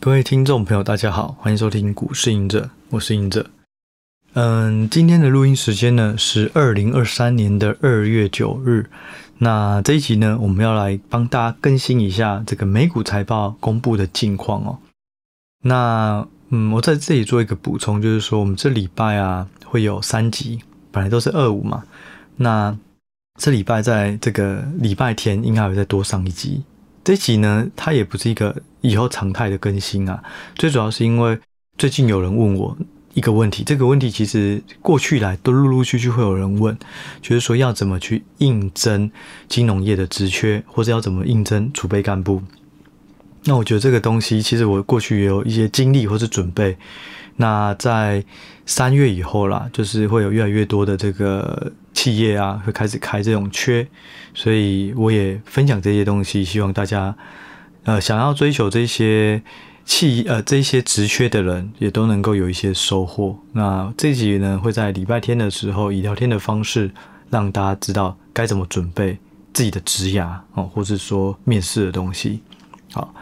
各位听众朋友，大家好，欢迎收听股市隐者，我是隐者。嗯，今天的录音时间呢是二零二三年的二月九日。那这一集呢，我们要来帮大家更新一下这个美股财报公布的近况哦。那嗯，我在这里做一个补充，就是说我们这礼拜啊会有三集，本来都是二五嘛。那这礼拜在这个礼拜天应该会再多上一集。这集呢，它也不是一个。以后常态的更新啊，最主要是因为最近有人问我一个问题，这个问题其实过去来都陆陆续续会有人问，就是说要怎么去应征金融业的职缺，或者要怎么应征储备干部。那我觉得这个东西其实我过去也有一些经历或是准备。那在三月以后啦，就是会有越来越多的这个企业啊，会开始开这种缺，所以我也分享这些东西，希望大家。呃，想要追求这些企呃这些职缺的人，也都能够有一些收获。那这集呢，会在礼拜天的时候以聊天的方式，让大家知道该怎么准备自己的职涯哦，或是说面试的东西。好，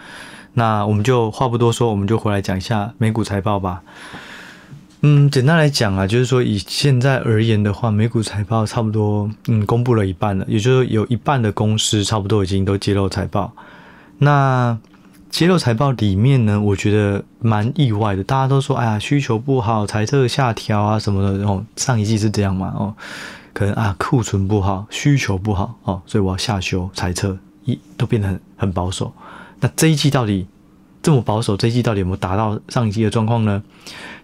那我们就话不多说，我们就回来讲一下美股财报吧。嗯，简单来讲啊，就是说以现在而言的话，美股财报差不多嗯公布了一半了，也就是有一半的公司差不多已经都揭露财报。那揭露财报里面呢，我觉得蛮意外的。大家都说，哎呀，需求不好，财测下调啊什么的。然后上一季是这样嘛？哦，可能啊库存不好，需求不好哦，所以我要下修财测，一都变得很很保守。那这一季到底这么保守？这一季到底有没有达到上一季的状况呢？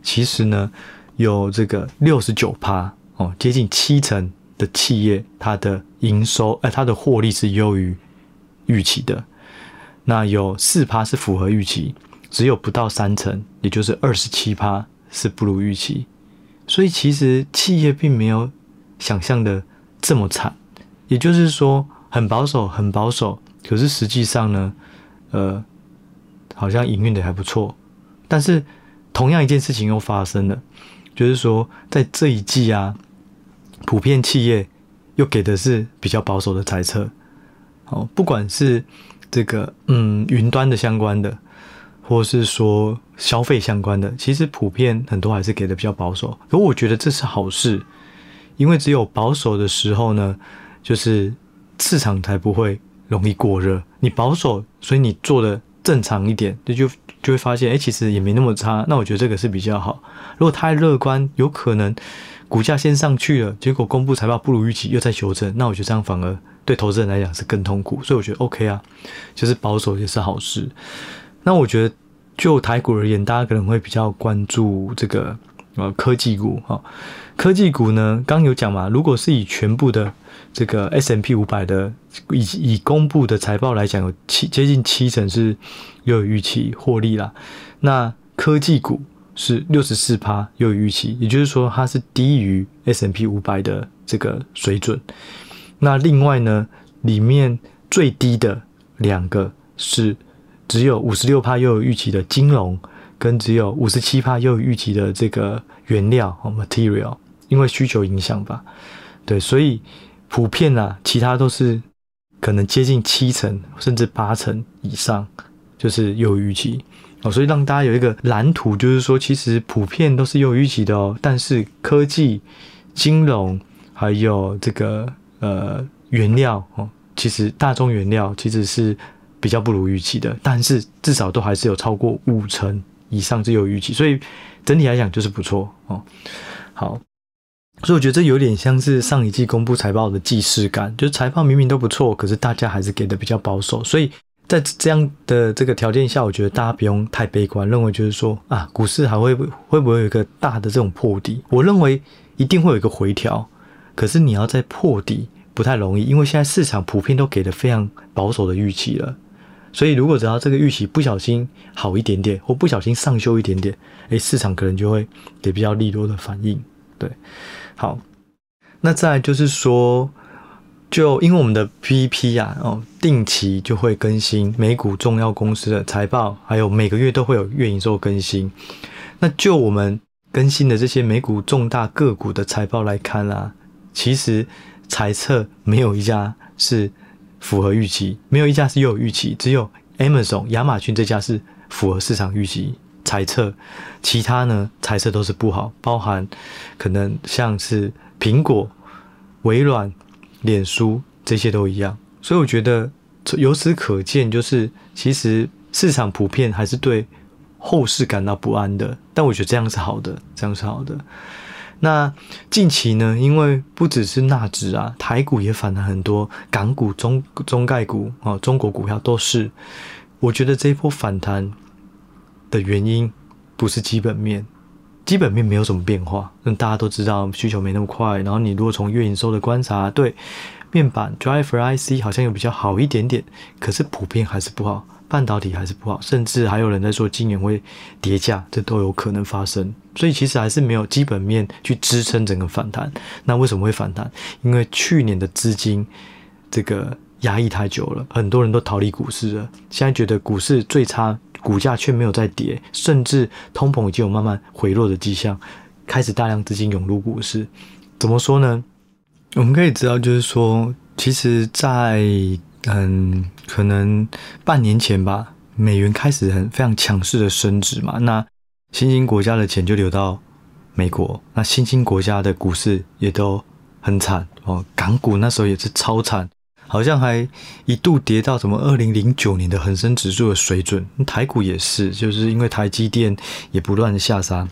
其实呢，有这个六十九趴哦，接近七成的企业，它的营收哎，它的获利是优于预期的。那有四趴是符合预期，只有不到三成，也就是二十七趴是不如预期，所以其实企业并没有想象的这么惨，也就是说很保守，很保守。可是实际上呢，呃，好像营运的还不错。但是同样一件事情又发生了，就是说在这一季啊，普遍企业又给的是比较保守的猜测，哦，不管是。这个嗯，云端的相关的，或是说消费相关的，其实普遍很多还是给的比较保守。可我觉得这是好事，因为只有保守的时候呢，就是市场才不会容易过热。你保守，所以你做的正常一点，就就就会发现，哎，其实也没那么差。那我觉得这个是比较好。如果太乐观，有可能股价先上去了，结果公布财报不如预期，又再修正，那我觉得这样反而。对投资人来讲是更痛苦，所以我觉得 OK 啊，就是保守也是好事。那我觉得就台股而言，大家可能会比较关注这个呃科技股哈。科技股呢，刚有讲嘛，如果是以全部的这个 S M P 五百的以以公布的财报来讲，有七接近七成是优于预期获利啦。那科技股是六十四趴又有预期，也就是说它是低于 S M P 五百的这个水准。那另外呢，里面最低的两个是只有五十六趴又有预期的金融，跟只有五十七趴又有预期的这个原料哦 material，因为需求影响吧，对，所以普遍啊，其他都是可能接近七成甚至八成以上，就是优于预期哦，所以让大家有一个蓝图，就是说其实普遍都是优于预期的哦，但是科技、金融还有这个。呃，原料哦，其实大宗原料其实是比较不如预期的，但是至少都还是有超过五成以上是有预期，所以整体来讲就是不错哦。好，所以我觉得这有点像是上一季公布财报的既视感，就是财报明明都不错，可是大家还是给的比较保守，所以在这样的这个条件下，我觉得大家不用太悲观，认为就是说啊，股市还会会不会有一个大的这种破底？我认为一定会有一个回调。可是你要再破底不太容易，因为现在市场普遍都给的非常保守的预期了，所以如果只要这个预期不小心好一点点，或不小心上修一点点，诶，市场可能就会给比较利多的反应。对，好，那再就是说，就因为我们的 PPT 啊，哦，定期就会更新美股重要公司的财报，还有每个月都会有月营收更新。那就我们更新的这些美股重大个股的财报来看啊。其实猜测没有一家是符合预期，没有一家是优于预期，只有 Amazon 亚马逊这家是符合市场预期猜测，其他呢猜测都是不好，包含可能像是苹果、微软、脸书这些都一样。所以我觉得由此可见，就是其实市场普遍还是对后市感到不安的。但我觉得这样是好的，这样是好的。那近期呢，因为不只是纳指啊，台股也反弹很多，港股、中中概股啊，中国股票都是。我觉得这一波反弹的原因不是基本面，基本面没有什么变化。那大家都知道需求没那么快。然后你如果从月营收的观察，对面板 Driver IC 好像有比较好一点点，可是普遍还是不好。半导体还是不好，甚至还有人在说今年会跌价，这都有可能发生。所以其实还是没有基本面去支撑整个反弹。那为什么会反弹？因为去年的资金这个压抑太久了，很多人都逃离股市了。现在觉得股市最差，股价却没有在跌，甚至通膨已经有慢慢回落的迹象，开始大量资金涌入股市。怎么说呢？我们可以知道，就是说，其实，在嗯，可能半年前吧，美元开始很非常强势的升值嘛，那新兴国家的钱就流到美国，那新兴国家的股市也都很惨哦，港股那时候也是超惨，好像还一度跌到什么二零零九年的恒生指数的水准，台股也是，就是因为台积电也不断的下杀，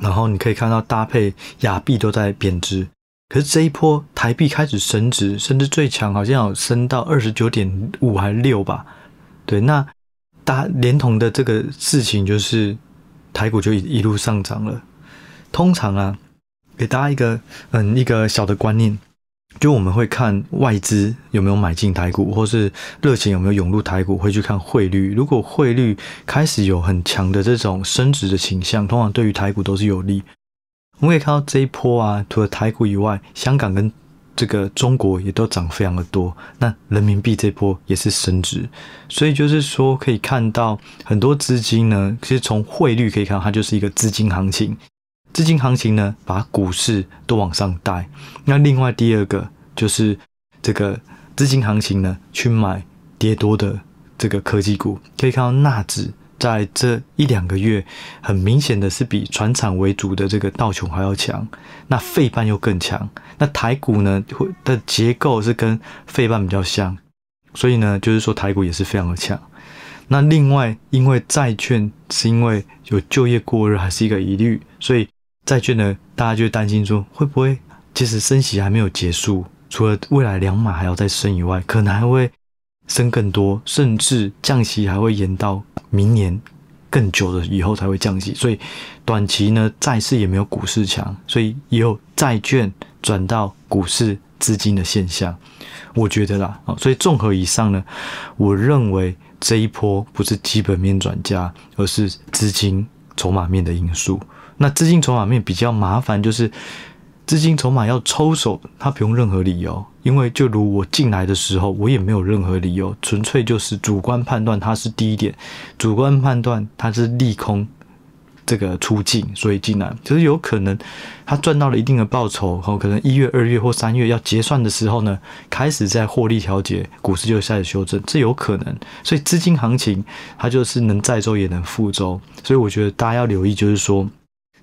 然后你可以看到搭配亚币都在贬值。可是这一波台币开始升值，甚至最强好像有升到二十九点五还是六吧？对，那大连同的这个事情就是台股就一一路上涨了。通常啊，给大家一个嗯一个小的观念，就我们会看外资有没有买进台股，或是热钱有没有涌入台股，会去看汇率。如果汇率开始有很强的这种升值的倾向，通常对于台股都是有利。我们可以看到这一波啊，除了台股以外，香港跟这个中国也都涨非常的多。那人民币这波也是升值，所以就是说可以看到很多资金呢，其实从汇率可以看到，它就是一个资金行情。资金行情呢，把股市都往上带。那另外第二个就是这个资金行情呢，去买跌多的这个科技股，可以看到纳指。在这一两个月，很明显的是比船厂为主的这个道琼还要强，那费半又更强。那台股呢，会的结构是跟费半比较像，所以呢，就是说台股也是非常的强。那另外，因为债券是因为有就业过热还是一个疑虑，所以债券呢，大家就担心说会不会其实升息还没有结束，除了未来两码还要再升以外，可能还会。升更多，甚至降息还会延到明年更久的以后才会降息，所以短期呢，债市也没有股市强，所以也有债券转到股市资金的现象，我觉得啦，啊所以综合以上呢，我认为这一波不是基本面转佳，而是资金筹码面的因素。那资金筹码面比较麻烦，就是。资金筹码要抽手，它不用任何理由，因为就如我进来的时候，我也没有任何理由，纯粹就是主观判断它是低点，主观判断它是利空，这个出境，所以进来，就是有可能他赚到了一定的报酬，后可能一月、二月或三月要结算的时候呢，开始在获利调节，股市就开始修正，这有可能，所以资金行情它就是能载舟也能覆舟，所以我觉得大家要留意，就是说。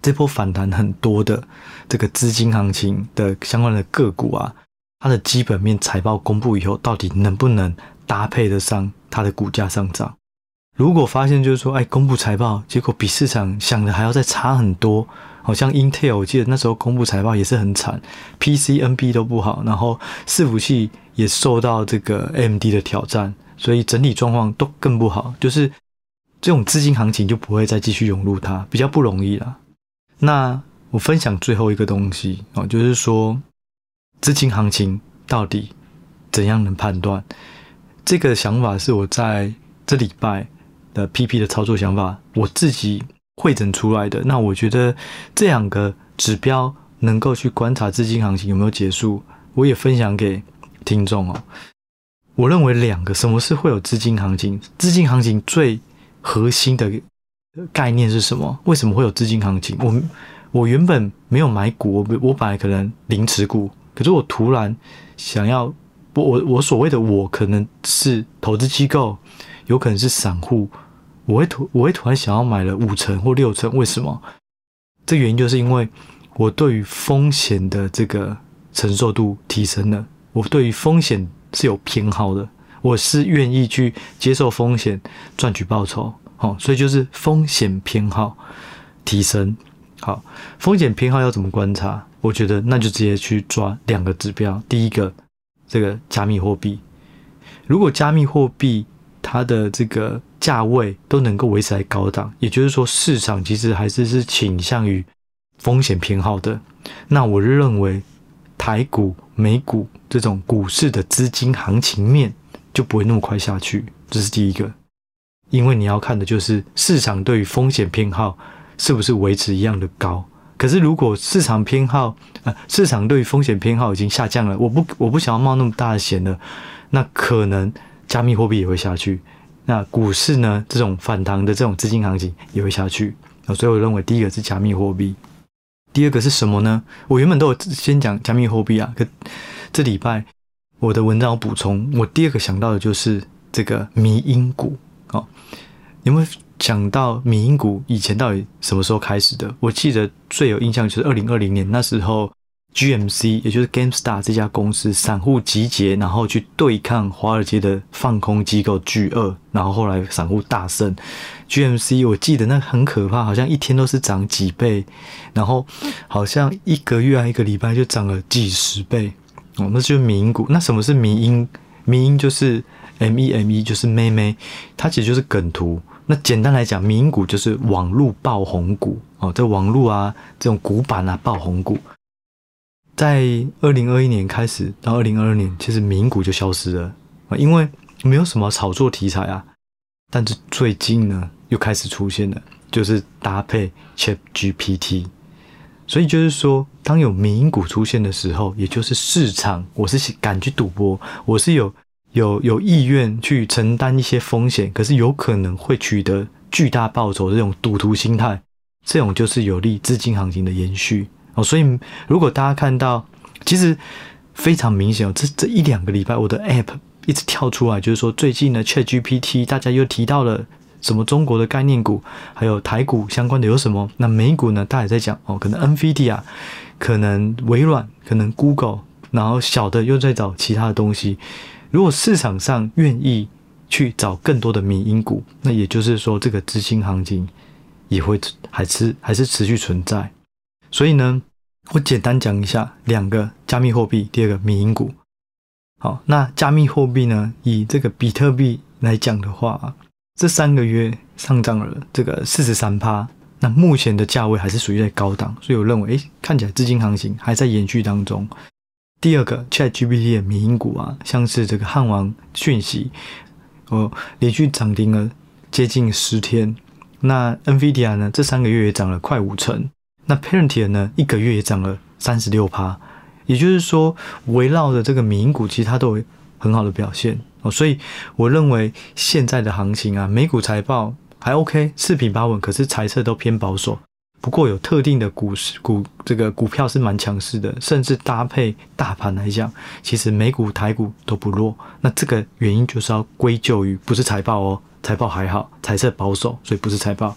这波反弹很多的这个资金行情的相关的个股啊，它的基本面财报公布以后，到底能不能搭配得上它的股价上涨？如果发现就是说，哎，公布财报结果比市场想的还要再差很多，好像 Intel，我记得那时候公布财报也是很惨，PCNB 都不好，然后伺服器也受到这个 AMD 的挑战，所以整体状况都更不好，就是这种资金行情就不会再继续涌入它，比较不容易了。那我分享最后一个东西哦，就是说资金行情到底怎样能判断？这个想法是我在这礼拜的 PP 的操作想法，我自己汇整出来的。那我觉得这两个指标能够去观察资金行情有没有结束，我也分享给听众哦。我认为两个，什么是会有资金行情？资金行情最核心的。概念是什么？为什么会有资金行情？我我原本没有买股，我我本来可能零持股，可是我突然想要，我我我所谓的我可能是投资机构，有可能是散户，我会突我会突然想要买了五成或六成，为什么？这原因就是因为我对于风险的这个承受度提升了，我对于风险是有偏好的，我是愿意去接受风险赚取报酬，好，所以就是风险偏好提升。好，风险偏好要怎么观察？我觉得那就直接去抓两个指标，第一个，这个加密货币，如果加密货币它的这个价位都能够维持在高档，也就是说市场其实还是是倾向于风险偏好的，那我认为台股、美股这种股市的资金行情面就不会那么快下去，这是第一个，因为你要看的就是市场对于风险偏好是不是维持一样的高。可是如果市场偏好，呃，市场对于风险偏好已经下降了，我不我不想要冒那么大的险了，那可能加密货币也会下去。那股市呢？这种反弹的这种资金行情也会下去，所以我认为第一个是加密货币，第二个是什么呢？我原本都有先讲加密货币啊，可这礼拜我的文章有补充，我第二个想到的就是这个迷因股哦，有没有想到迷因股以前到底什么时候开始的？我记得最有印象就是二零二零年那时候。GMC 也就是 GameStar 这家公司，散户集结，然后去对抗华尔街的放空机构 G 二，然后后来散户大胜。GMC 我记得那很可怕，好像一天都是涨几倍，然后好像一个月啊一个礼拜就涨了几十倍哦，那就是民股。那什么是迷因？迷因就是 M E M E，就是妹妹，它其实就是梗图。那简单来讲，名股就是网络爆红股哦，这网络啊这种股板啊爆红股。在二零二一年开始到二零二二年，其实名股就消失了啊，因为没有什么炒作题材啊。但是最近呢，又开始出现了，就是搭配 ChatGPT。所以就是说，当有迷因股出现的时候，也就是市场，我是敢去赌博，我是有有有意愿去承担一些风险，可是有可能会取得巨大报酬这种赌徒心态，这种就是有利资金行情的延续。哦，所以如果大家看到，其实非常明显哦，这这一两个礼拜，我的 App 一直跳出来，就是说最近呢，ChatGPT 大家又提到了什么中国的概念股，还有台股相关的有什么？那美股呢，大家也在讲哦，可能 NVIDIA，可能微软，可能 Google，然后小的又在找其他的东西。如果市场上愿意去找更多的迷因股，那也就是说，这个资金行情也会还是还是持续存在。所以呢，我简单讲一下两个加密货币，第二个迷因股。好，那加密货币呢，以这个比特币来讲的话，这三个月上涨了这个四十三趴，那目前的价位还是属于在高档，所以我认为，诶，看起来资金行情还在延续当中。第二个 ChatGPT 的迷因股啊，像是这个汉王讯息，哦，连续涨停了接近十天。那 NVIDIA 呢，这三个月也涨了快五成。那 Palantir 呢，一个月也涨了三十六趴，也就是说，围绕着这个迷因股，其实它都有很好的表现哦。所以我认为现在的行情啊，美股财报还 OK，四平八稳，可是财测都偏保守。不过有特定的股市股这个股票是蛮强势的，甚至搭配大盘来讲，其实美股台股都不弱。那这个原因就是要归咎于不是财报哦，财报还好，财测保守，所以不是财报。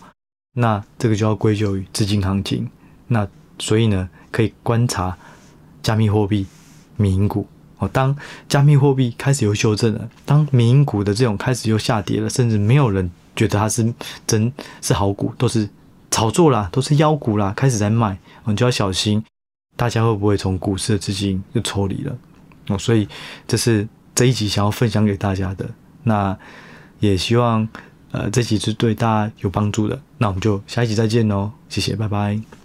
那这个就要归咎于资金行情。那所以呢，可以观察加密货币、迷因股哦。当加密货币开始有修正了，当迷因股的这种开始又下跌了，甚至没有人觉得它是真是好股，都是炒作啦，都是妖股啦，开始在卖，你就要小心，大家会不会从股市的资金又抽离了哦？所以这是这一集想要分享给大家的。那也希望呃这集是对大家有帮助的。那我们就下一集再见喽，谢谢，拜拜。